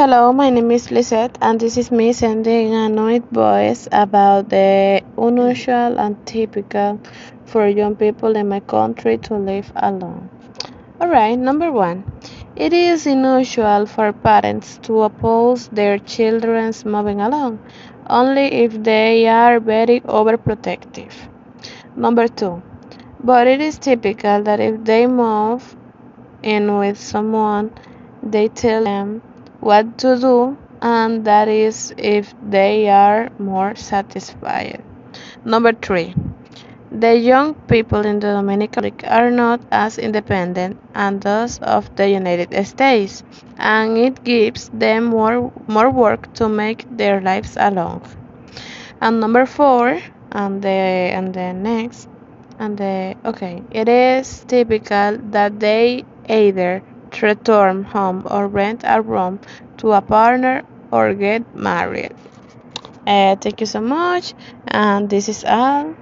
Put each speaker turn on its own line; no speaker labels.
Hello, my name is Lisette, and this is me sending a note voice about the unusual and typical for young people in my country to live alone. Alright, number one. It is unusual for parents to oppose their children's moving alone, only if they are very overprotective. Number two. But it is typical that if they move in with someone, they tell them what to do, and that is if they are more satisfied. Number three, the young people in the Dominican Republic are not as independent as those of the United States, and it gives them more, more work to make their lives along. And number four, and the and the next, and the okay, it is typical that they either return home or rent a room to a partner or get married. Uh, thank you so much, and this is all.